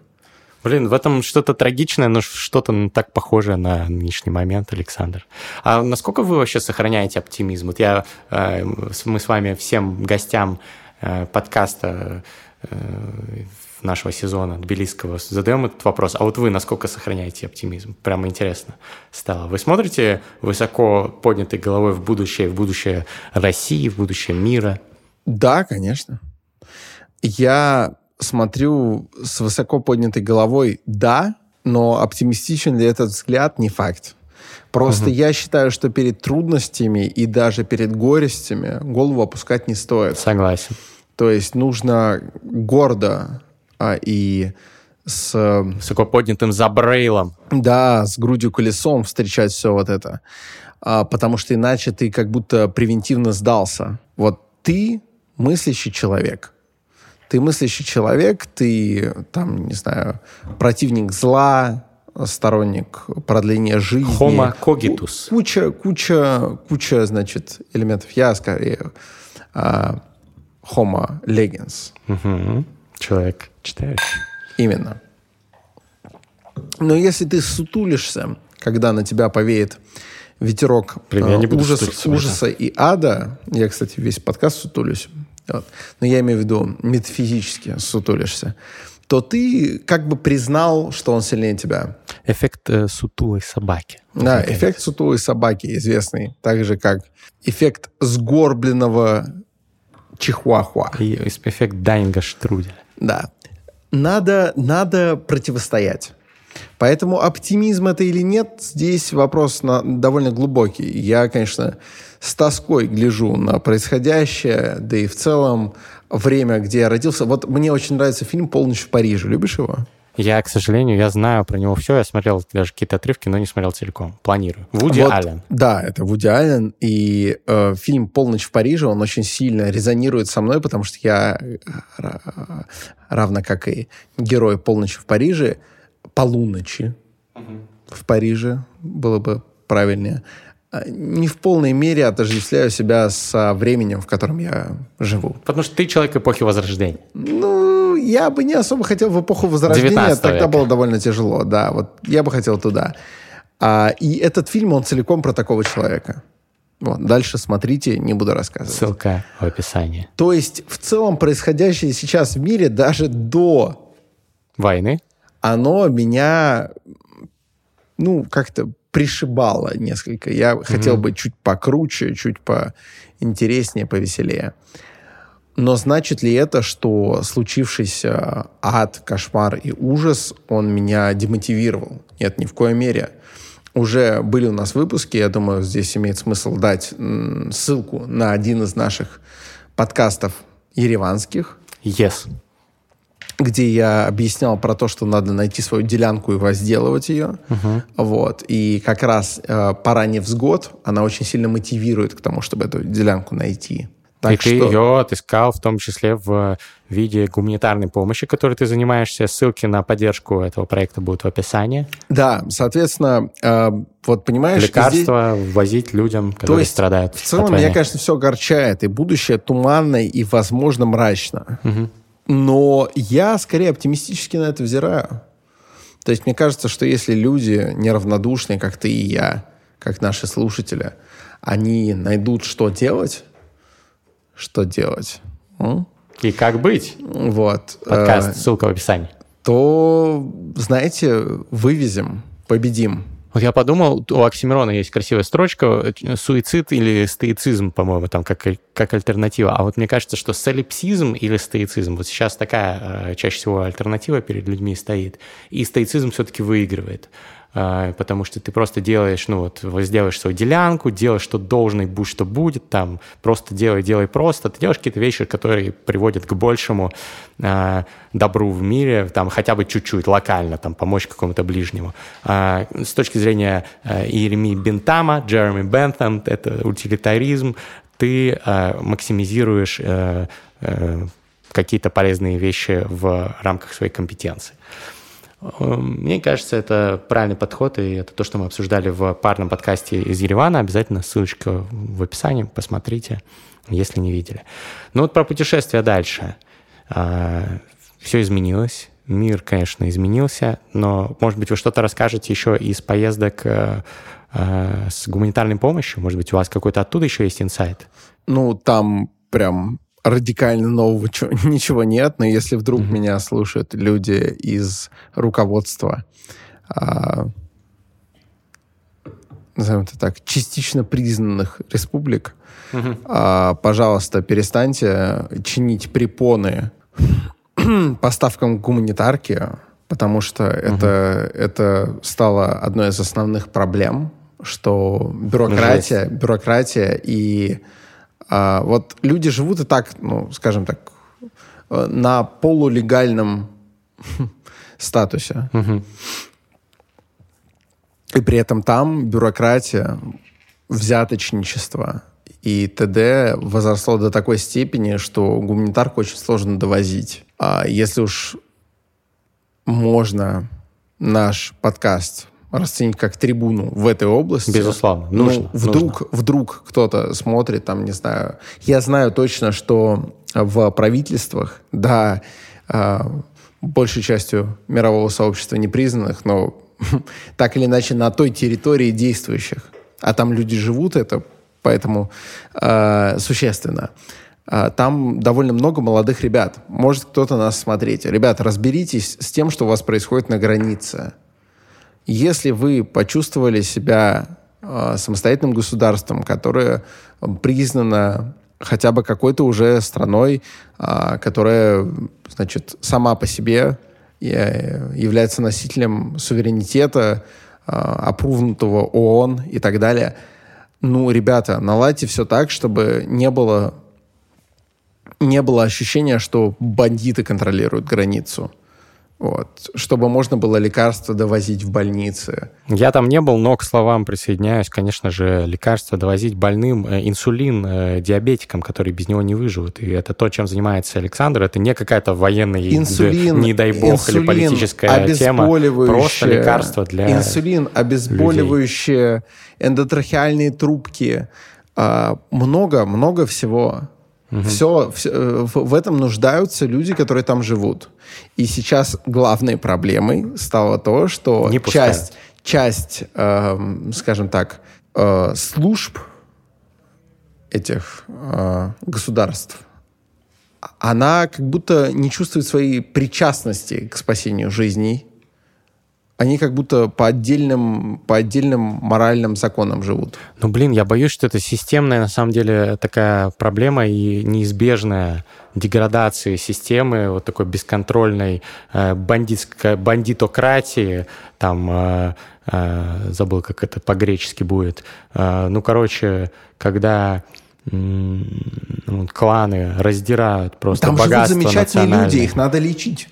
Блин, в этом что-то трагичное, но что-то так похожее на нынешний момент, Александр. А насколько вы вообще сохраняете оптимизм? Вот я, э, мы с вами всем гостям э, подкаста э, нашего сезона тбилисского задаем этот вопрос. А вот вы насколько сохраняете оптимизм? Прямо интересно стало. Вы смотрите высоко поднятой головой в будущее, в будущее России, в будущее мира? Да, конечно. Я смотрю с высоко поднятой головой, да, но оптимистичен ли этот взгляд, не факт. Просто я считаю, что перед трудностями и даже перед горестями голову опускать не стоит. Согласен. То есть нужно гордо а, и с, Высоко поднятым забрейлом. да, с грудью колесом встречать все вот это. А, потому что иначе ты как будто превентивно сдался. Вот ты мыслящий человек. Ты мыслящий человек, ты, там, не знаю, противник зла, сторонник продления жизни. Homo cogitus. Ку- Куча, куча, куча, значит, элементов. Я скорее а, homo legens. Мгм. Человек читающий. Именно. Но если ты сутулишься, когда на тебя повеет ветерок Блин, я не буду ужас- ужаса и ада, я, кстати, весь подкаст сутулюсь, вот, но я имею в виду метафизически сутулишься, то ты как бы признал, что он сильнее тебя. Эффект э, сутулой собаки. Да, эффект сутулой собаки известный, так же как эффект сгорбленного чихуахуа. И эффект Дайнга Штруделя. Да. Надо, надо противостоять. Поэтому оптимизм это или нет, здесь вопрос на, довольно глубокий. Я, конечно, с тоской гляжу на происходящее, да и в целом время, где я родился. Вот мне очень нравится фильм «Полночь в Париже». Любишь его? Я, к сожалению, я знаю про него все, я смотрел даже какие-то отрывки, но не смотрел целиком. Планирую. Вуди вот, Аллен. Да, это Вуди Аллен, и э, фильм «Полночь в Париже», он очень сильно резонирует со мной, потому что я, э, равно как и герой «Полночи в Париже», полуночи угу. в Париже, было бы правильнее, а, не в полной мере отождествляю себя со временем, в котором я живу. Потому что ты человек эпохи Возрождения. Ну, я бы не особо хотел в эпоху Возрождения. Тогда века. было довольно тяжело, да. Вот я бы хотел туда. А, и этот фильм, он целиком про такого человека. Вот, дальше смотрите, не буду рассказывать. Ссылка в описании. То есть, в целом, происходящее сейчас в мире, даже до... Войны? Оно меня, ну, как-то пришибало несколько. Я mm-hmm. хотел бы чуть покруче, чуть поинтереснее, повеселее. Но значит ли это, что случившийся ад, кошмар и ужас, он меня демотивировал? Нет, ни в коей мере. Уже были у нас выпуски, я думаю, здесь имеет смысл дать ссылку на один из наших подкастов ереванских. Yes где я объяснял про то, что надо найти свою делянку и возделывать ее. Uh-huh. Вот. И как раз э, «Пора невзгод», она очень сильно мотивирует к тому, чтобы эту делянку найти. Так и что... ты ее отыскал в том числе в виде гуманитарной помощи, которой ты занимаешься. Ссылки на поддержку этого проекта будут в описании. Да, соответственно, э, вот понимаешь... Лекарства здесь... возить людям, которые То есть, страдают. В целом, меня, конечно, все огорчает. И будущее туманно и, возможно, мрачно. Угу. Но я скорее оптимистически на это взираю. То есть мне кажется, что если люди неравнодушные, как ты и я, как наши слушатели, они найдут, что делать, что делать. И как быть? Вот. Подкаст, э, ссылка в описании. То, знаете, вывезем, победим. Вот я подумал, у Оксимирона есть красивая строчка, э, суицид или стоицизм, по-моему, там как, как альтернатива. А вот мне кажется, что солипсизм или стоицизм, вот сейчас такая э, чаще всего альтернатива перед людьми стоит, и стоицизм все-таки выигрывает. А, потому что ты просто делаешь, ну вот, сделаешь свою делянку, делаешь, что должен, и будь, что будет, там, просто делай, делай просто. Ты делаешь какие-то вещи, которые приводят к большему э, добру в мире, там, хотя бы чуть-чуть, локально, там, помочь какому-то ближнему. Э, с точки зрения э, Иеремии Бентама, Джереми Бентам, это утилитаризм, ты э, максимизируешь э, э, какие-то полезные вещи в рамках своей компетенции. Эм, мне кажется, это правильный подход, и это то, что мы обсуждали в парном подкасте из Еревана. Обязательно ссылочка в описании, посмотрите, если не видели. Ну вот про путешествия дальше. А, Все изменилось. Мир, конечно, изменился, но, может быть, вы что-то расскажете еще из поездок э, э, с гуманитарной помощью? Может быть, у вас какой-то оттуда еще есть инсайт? Ну, там прям радикально нового *laughs* ничего нет, но если вдруг mm-hmm. меня слушают люди из руководства, а, назовем это так, частично признанных республик, mm-hmm. а, пожалуйста, перестаньте чинить препоны *clears throat* поставкам гуманитарки, потому что mm-hmm. это, это стало одной из основных проблем, что бюрократия, бюрократия и а, вот люди живут и так, ну, скажем так, э, на полулегальном *laughs* статусе. И при этом там бюрократия, взяточничество и т.д. возросло до такой степени, что гуманитарку очень сложно довозить. А если уж можно наш подкаст расценить как трибуну в этой области. Безусловно, нужно. Ну, вдруг, нужно. вдруг кто-то смотрит, там, не знаю. Я знаю точно, что в правительствах, да, э, большей частью мирового сообщества непризнанных, но *laughs* так или иначе на той территории действующих, а там люди живут, это поэтому э, существенно. Э, там довольно много молодых ребят. Может кто-то нас смотреть. Ребята, разберитесь с тем, что у вас происходит на границе если вы почувствовали себя э, самостоятельным государством, которое признано хотя бы какой-то уже страной, э, которая, значит, сама по себе э, является носителем суверенитета, э, опрувнутого ООН и так далее. Ну, ребята, наладьте все так, чтобы не было, не было ощущения, что бандиты контролируют границу. Вот, чтобы можно было лекарства довозить в больницы. Я там не был, но к словам присоединяюсь. Конечно же, лекарства довозить больным, э, инсулин э, диабетикам, которые без него не выживут. И это то, чем занимается Александр. Это не какая-то военная, инсулин, не дай бог, инсулин, или политическая тема. Просто лекарство для Инсулин, обезболивающие, людей. эндотрахеальные трубки. А, много, много всего. Угу. Все, все э, в, этом нуждаются люди, которые там живут. И сейчас главной проблемой стало то, что Не часть, часть э, скажем так, э, служб этих э, государств, она как будто не чувствует своей причастности к спасению жизней они как будто по отдельным, по отдельным моральным законам живут. Ну, блин, я боюсь, что это системная, на самом деле, такая проблема и неизбежная деградация системы, вот такой бесконтрольной э, бандитской, бандитократии, там, э, э, забыл, как это по-гречески будет. Э, ну, короче, когда ну, кланы раздирают просто Там богатство живут замечательные люди, их надо лечить.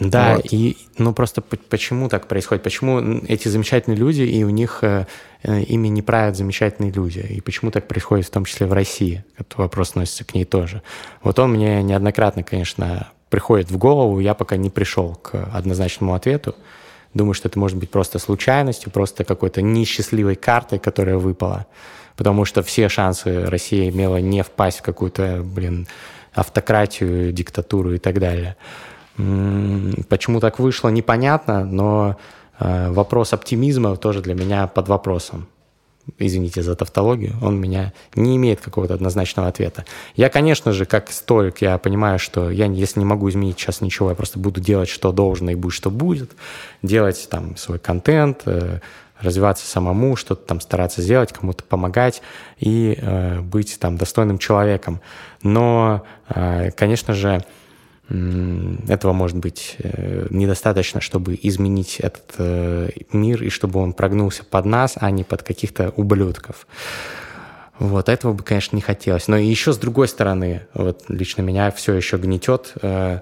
Да, вот. и ну просто почему так происходит? Почему эти замечательные люди, и у них э, ими не правят замечательные люди? И почему так происходит в том числе в России? Этот вопрос относится к ней тоже. Вот он мне неоднократно, конечно, приходит в голову, я пока не пришел к однозначному ответу. Думаю, что это может быть просто случайностью, просто какой-то несчастливой картой, которая выпала. Потому что все шансы Россия имела не впасть в какую-то, блин, автократию, диктатуру и так далее. Почему так вышло, непонятно, но э, вопрос оптимизма тоже для меня под вопросом. Извините за тавтологию, он меня не имеет какого-то однозначного ответа. Я, конечно же, как стоик, я понимаю, что я, если не могу изменить сейчас ничего, я просто буду делать, что должно, и будет, что будет, делать там свой контент, э, развиваться самому, что-то там стараться сделать, кому-то помогать и э, быть там достойным человеком. Но, э, конечно же, этого может быть э, недостаточно, чтобы изменить этот э, мир и чтобы он прогнулся под нас, а не под каких-то ублюдков. Вот, этого бы, конечно, не хотелось. Но еще с другой стороны, вот лично меня все еще гнетет э,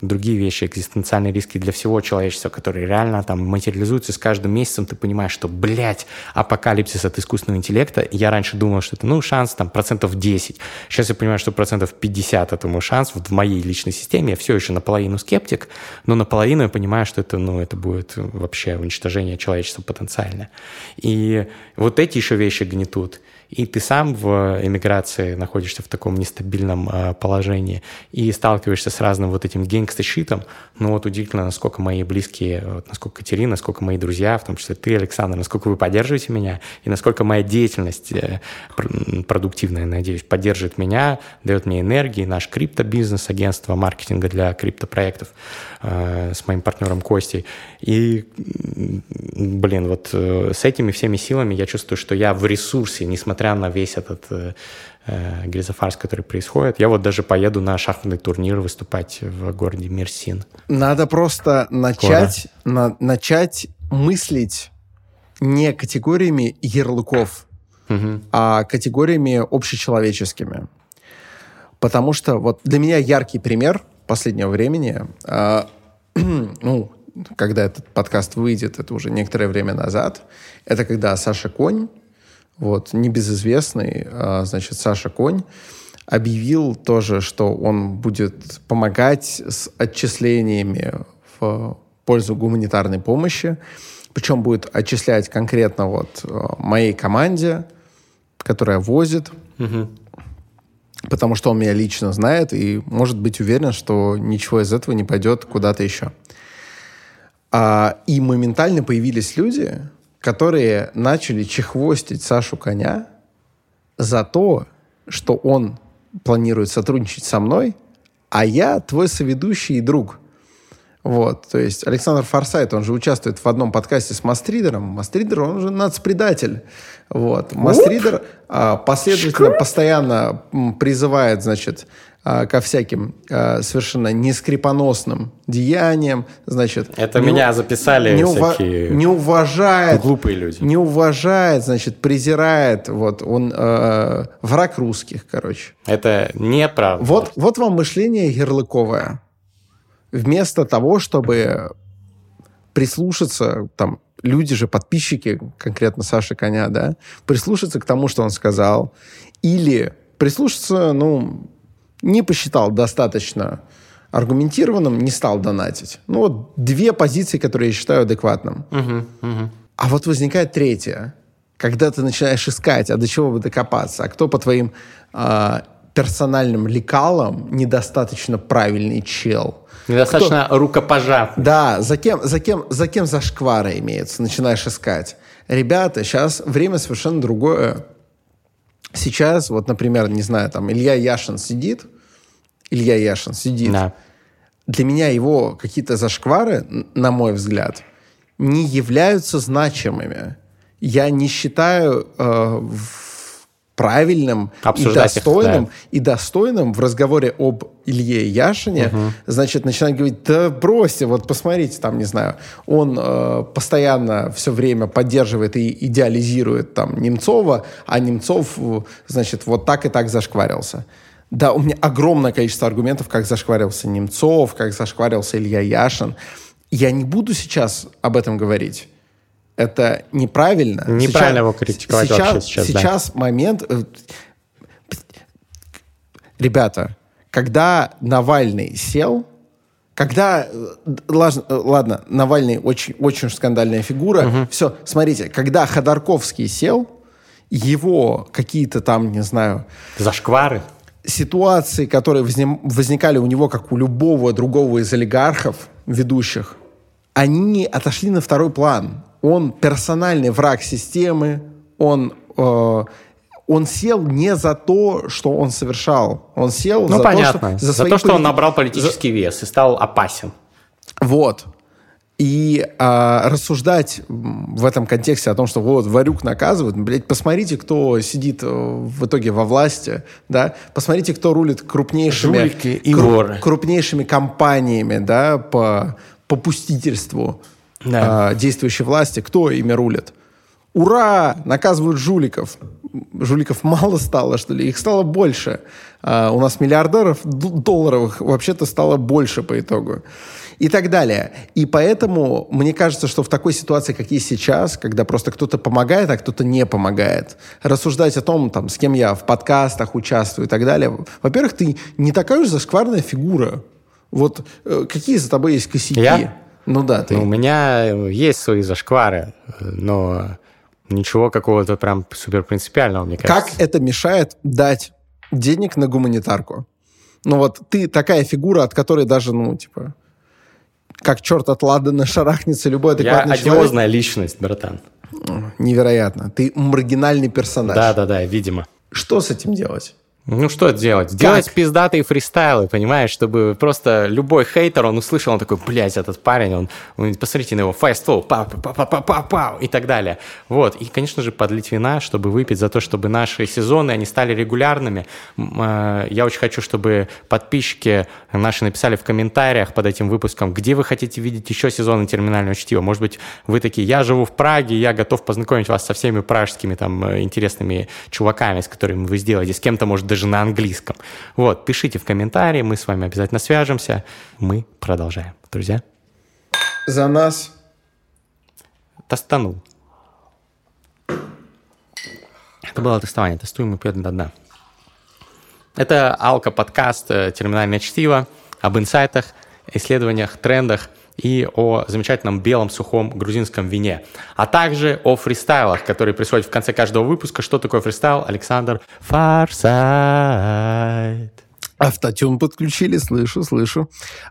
другие вещи, экзистенциальные риски для всего человечества, которые реально там материализуются с каждым месяцем, ты понимаешь, что, блядь, апокалипсис от искусственного интеллекта, я раньше думал, что это, ну, шанс там процентов 10. Сейчас я понимаю, что процентов 50 этому шанс в моей личной системе. Я все еще наполовину скептик, но наполовину я понимаю, что это, ну, это будет вообще уничтожение человечества потенциально. И вот эти еще вещи гнетут и ты сам в эмиграции находишься в таком нестабильном э, положении и сталкиваешься с разным вот этим гангстащитом, ну вот удивительно, насколько мои близкие, вот, насколько Катерина, насколько мои друзья, в том числе ты, Александр, насколько вы поддерживаете меня, и насколько моя деятельность э, продуктивная, надеюсь, поддерживает меня, дает мне энергии, наш криптобизнес, агентство маркетинга для криптопроектов с моим партнером Костей. И, блин, вот э, с этими всеми силами я чувствую, что я в ресурсе, несмотря на весь этот э, э, гризофарс, который происходит. Я вот даже поеду на шахматный турнир выступать в городе Мерсин. Надо просто начать, на, начать мыслить не категориями ярлыков, угу. а категориями общечеловеческими. Потому что вот для меня яркий пример последнего времени, э, *clears throat* ну, когда этот подкаст выйдет, это уже некоторое время назад, это когда Саша Конь вот, небезызвестный, а, значит, Саша Конь, объявил тоже, что он будет помогать с отчислениями в пользу гуманитарной помощи, причем будет отчислять конкретно вот а, моей команде, которая возит, угу. Потому что он меня лично знает и может быть уверен, что ничего из этого не пойдет куда-то еще. А, и моментально появились люди, которые начали чехвостить Сашу Коня за то, что он планирует сотрудничать со мной, а я твой соведущий и друг. Вот, то есть Александр Форсайт, он же участвует в одном подкасте с Мастридером. Мастридер, он же нацпредатель. Вот. Мастридер а, последовательно, постоянно призывает, значит, а, ко всяким а, совершенно нескрепоносным деяниям, значит... Это не, меня записали не, всякие не уважает... Глупые люди. Не уважает, значит, презирает. Вот, он э, враг русских, короче. Это неправда. Вот, вот вам мышление ярлыковое. Вместо того, чтобы прислушаться, там, люди же, подписчики, конкретно Саши Коня, да, прислушаться к тому, что он сказал, или прислушаться, ну, не посчитал достаточно аргументированным, не стал донатить. Ну, вот две позиции, которые я считаю адекватным. Угу, угу. А вот возникает третья, когда ты начинаешь искать, а до чего бы докопаться, а кто по твоим э, персональным лекалам недостаточно правильный чел. Недостаточно кто... рукопожат. Да, за кем, за кем, за кем зашквара имеется, начинаешь искать. Ребята, сейчас время совершенно другое. Сейчас, вот, например, не знаю, там Илья Яшин сидит, Илья Яшин сидит. Да. Для меня его какие-то зашквары, на мой взгляд, не являются значимыми. Я не считаю э, правильным и достойным, их, да. и достойным в разговоре об Илье Яшине, угу. значит, начинать говорить, да бросьте, вот посмотрите, там, не знаю, он э, постоянно все время поддерживает и идеализирует там Немцова, а Немцов, значит, вот так и так зашкварился. Да, у меня огромное количество аргументов, как зашкварился Немцов, как зашкварился Илья Яшин. Я не буду сейчас об этом говорить. Это неправильно. Неправильно сейчас, его критиковать сейчас, вообще сейчас. Сейчас да. момент... Э, ребята, когда Навальный сел, когда, э, э, ладно Навальный очень, очень скандальная фигура, угу. все, смотрите, когда Ходорковский сел, его какие-то там, не знаю... Зашквары? Ситуации, которые возникали у него, как у любого другого из олигархов, ведущих, они отошли на второй план он персональный враг системы, он, э, он сел не за то, что он совершал, он сел ну, за понятно. то, что... За, за то, что полит... он набрал политический за... вес и стал опасен. Вот. И э, рассуждать в этом контексте о том, что вот Варюк наказывают, блядь, посмотрите, кто сидит э, в итоге во власти, да, посмотрите, кто рулит крупнейшими, Жулики и кру- крупнейшими компаниями, да, по попустительству да. э, действующей власти, кто ими рулит. Ура! Наказывают жуликов. Жуликов мало стало, что ли? Их стало больше. А, у нас миллиардеров долларовых вообще-то стало больше по итогу. И так далее. И поэтому мне кажется, что в такой ситуации, как есть сейчас, когда просто кто-то помогает, а кто-то не помогает, рассуждать о том, там, с кем я в подкастах участвую и так далее. Во-первых, ты не такая уж зашкварная фигура. Вот э, какие за тобой есть косяки? Я? Ну да, ты... Ну, у меня есть свои зашквары, но ничего какого-то прям супер принципиального, мне кажется. Как это мешает дать денег на гуманитарку? Ну вот ты такая фигура, от которой даже, ну, типа, как черт от Ладана шарахнется любой адекватный Я человек. одиозная личность, братан. Невероятно. Ты маргинальный персонаж. Да-да-да, видимо. Что с этим делать? Ну что делать? Как? Делать пиздатые фристайлы, понимаешь, чтобы просто любой хейтер, он услышал, он такой, блядь, этот парень, он, он посмотрите на его, фастфол, па па па па па па и так далее. Вот, и, конечно же, подлить вина, чтобы выпить за то, чтобы наши сезоны, они стали регулярными. Э, я очень хочу, чтобы подписчики наши написали в комментариях под этим выпуском, где вы хотите видеть еще сезоны терминального чтива. Может быть, вы такие, я живу в Праге, я готов познакомить вас со всеми пражскими там э, интересными чуваками, с которыми вы сделаете, с кем-то, может, даже на английском. Вот, пишите в комментарии, мы с вами обязательно свяжемся. Мы продолжаем. Друзья. За нас. Тостанул. Это было тестование. Тестуем и пьет до дна. Это Алка-подкаст э, «Терминальное чтиво» об инсайтах, исследованиях, трендах – и о замечательном белом сухом грузинском вине, а также о фристайлах, которые происходят в конце каждого выпуска. Что такое фристайл? Александр Фарсайт. Автотюн подключили, слышу, слышу.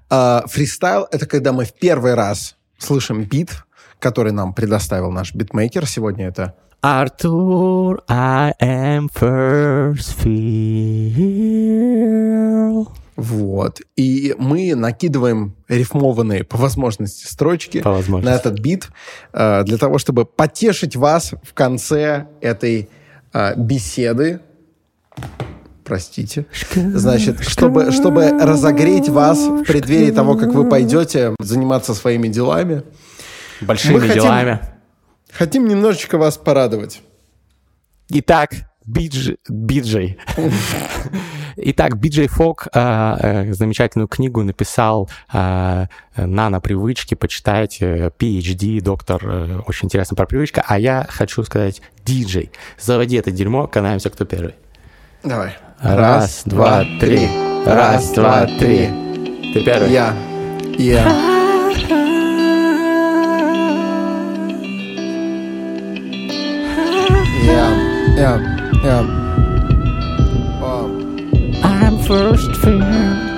А, фристайл — это когда мы в первый раз слышим бит, который нам предоставил наш битмейкер. Сегодня это Артур, I am first feel. Вот. И мы накидываем рифмованные по возможности строчки по возможности. на этот бит э, для того, чтобы потешить вас в конце этой э, беседы. Простите. Значит, чтобы, чтобы разогреть вас в преддверии того, как вы пойдете заниматься своими делами. Большими мы делами. Хотим, хотим немножечко вас порадовать. Итак, Бидж... Биджей. Итак, Биджей Фок а, э, замечательную книгу написал а, «Нано-привычки». Почитайте. PhD, доктор. Э, очень интересно про привычку. А я хочу сказать диджей. Заводи это дерьмо, канаемся, кто первый. Давай. Раз, два, три. Раз, два, три. Ты первый. Я. Я. Yeah, yeah, yeah. Wow. I'm first fear.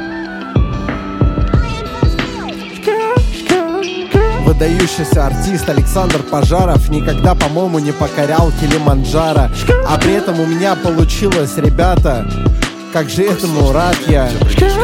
Выдающийся артист Александр Пожаров никогда, по-моему, не покорял Килиманджаро. А при этом у меня получилось, ребята, как же этому рад я.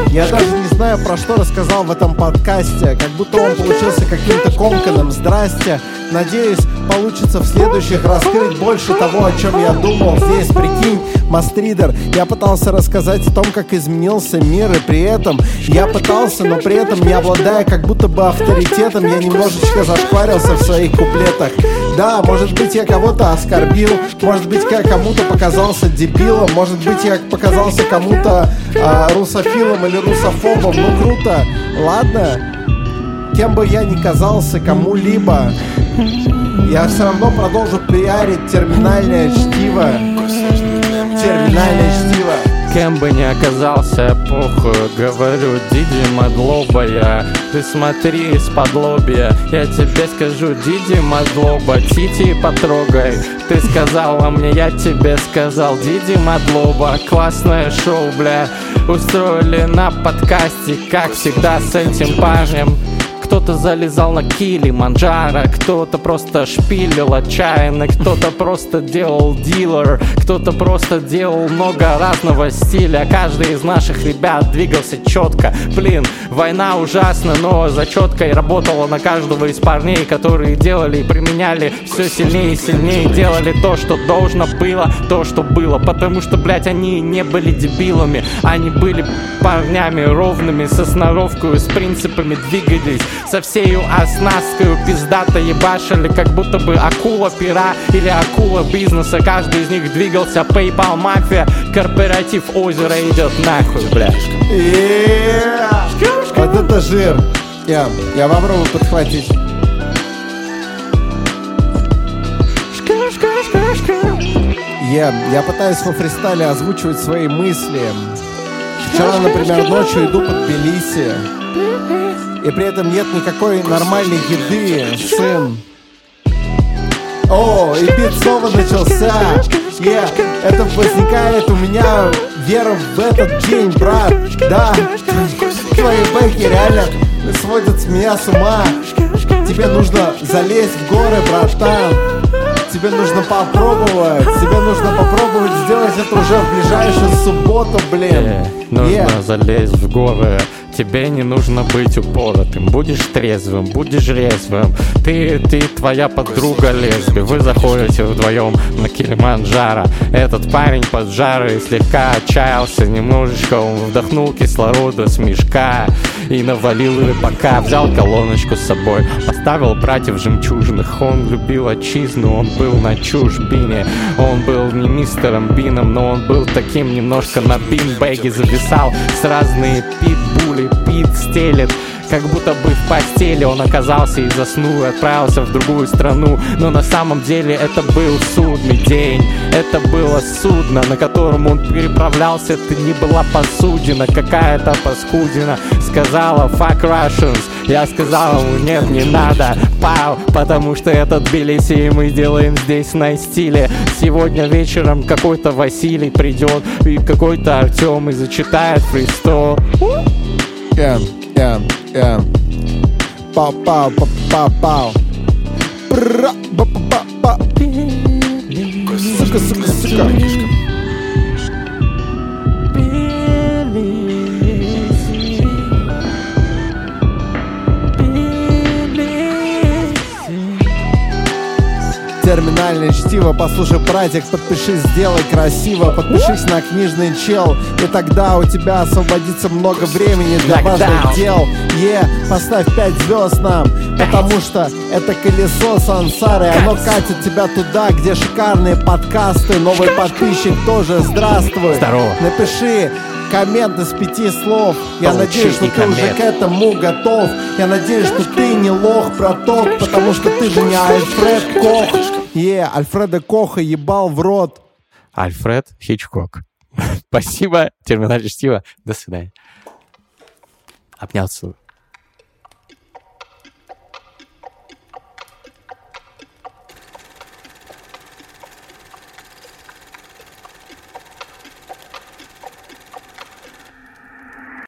Я даже не знаю, про что рассказал в этом подкасте. Как будто он получился каким-то комканом. Здрасте. Надеюсь, получится в следующих раскрыть больше того, о чем я думал. Здесь, прикинь, Мастридер, я пытался рассказать о том, как изменился мир, и при этом я пытался, но при этом не обладая как будто бы авторитетом, я немножечко зашкварился в своих куплетах. Да, может быть, я кого-то оскорбил, может быть, я кому-то показался дебилом, может быть, я показался кому-то а, русофилом или русофобом. Ну круто, ладно. Кем бы я ни казался кому-либо, я все равно продолжу пиарить терминальное чтиво. Терминальное чтиво. Кем бы ни оказался, похуй, говорю, Диди Мадлоба я Ты смотри из-под я тебе скажу, Диди Мадлоба, Тити потрогай Ты сказала мне, я тебе сказал, Диди Мадлоба Классное шоу, бля, устроили на подкасте, как всегда с этим парнем кто-то залезал на кили манджара, кто-то просто шпилил отчаянно, кто-то просто делал дилер, кто-то просто делал много разного стиля. Каждый из наших ребят двигался четко. Блин, война ужасна, но за четкой работала на каждого из парней, которые делали и применяли все сильнее и сильнее, делали то, что должно было, то, что было. Потому что, блядь, они не были дебилами, они были парнями ровными, со сноровкой, с принципами двигались со всею оснасткой пиздато ебашили, как будто бы акула пера или акула бизнеса. Каждый из них двигался, PayPal мафия, корпоратив озера идет нахуй, бля. Вот это жир. Я, я попробую подхватить. Я, я пытаюсь во фристайле озвучивать свои мысли. Вчера, например, ночью иду под Тбилиси и при этом нет никакой нормальной еды, сын. О, и бит снова начался. Yeah, это возникает у меня вера в этот день, брат. Да, твои бэки реально сводят с меня с ума. Тебе нужно залезть в горы, братан. Тебе нужно попробовать. Тебе нужно попробовать сделать это уже в ближайшую субботу, блин. Yeah, нужно yeah. залезть в горы тебе не нужно быть упоротым. Будешь трезвым, будешь резвым. Ты, ты, твоя подруга лесби. Вы заходите вдвоем на Килиманджаро. Этот парень под жарой слегка отчаялся немножечко. Он вдохнул кислорода с мешка и навалил рыбака. Взял колоночку с собой, поставил братьев жемчужных. Он любил отчизну, он был на чужбине. Он был не мистером Бином, но он был таким немножко на бин-бэге зависал с разные питбули пит, стелет как будто бы в постели он оказался и заснул, и отправился в другую страну. Но на самом деле это был судный день. Это было судно, на котором он переправлялся. Это не была посудина, какая-то паскудина. Сказала fuck Russians. Я сказал ему нет, не надо, пау, потому что это Тбилиси, и мы делаем здесь на стиле. Сегодня вечером какой-то Василий придет, и какой-то Артем и зачитает фристол. Yeah, yeah, yeah. Пау, пау, пау, пау, пау. Сука, сука, сука. Терминальное чтиво. Послушай, братик, подпишись, сделай красиво. Подпишись на книжный чел И тогда у тебя освободится много времени для важных дел. Е, поставь 5 звезд нам Потому что это колесо сансары. Оно катит тебя туда, где шикарные подкасты. Новый подписчик тоже, здравствуй. Здорово. Напиши коммент из пяти слов Я Получи надеюсь, что ты уже к этому готов Я надеюсь, что ты не лох, браток Потому что ты же не Альфред Кох Е, Альфреда Коха ебал в рот Альфред Хичкок. *laughs* Спасибо, терминальное чтиво. До свидания. Обнял, целую.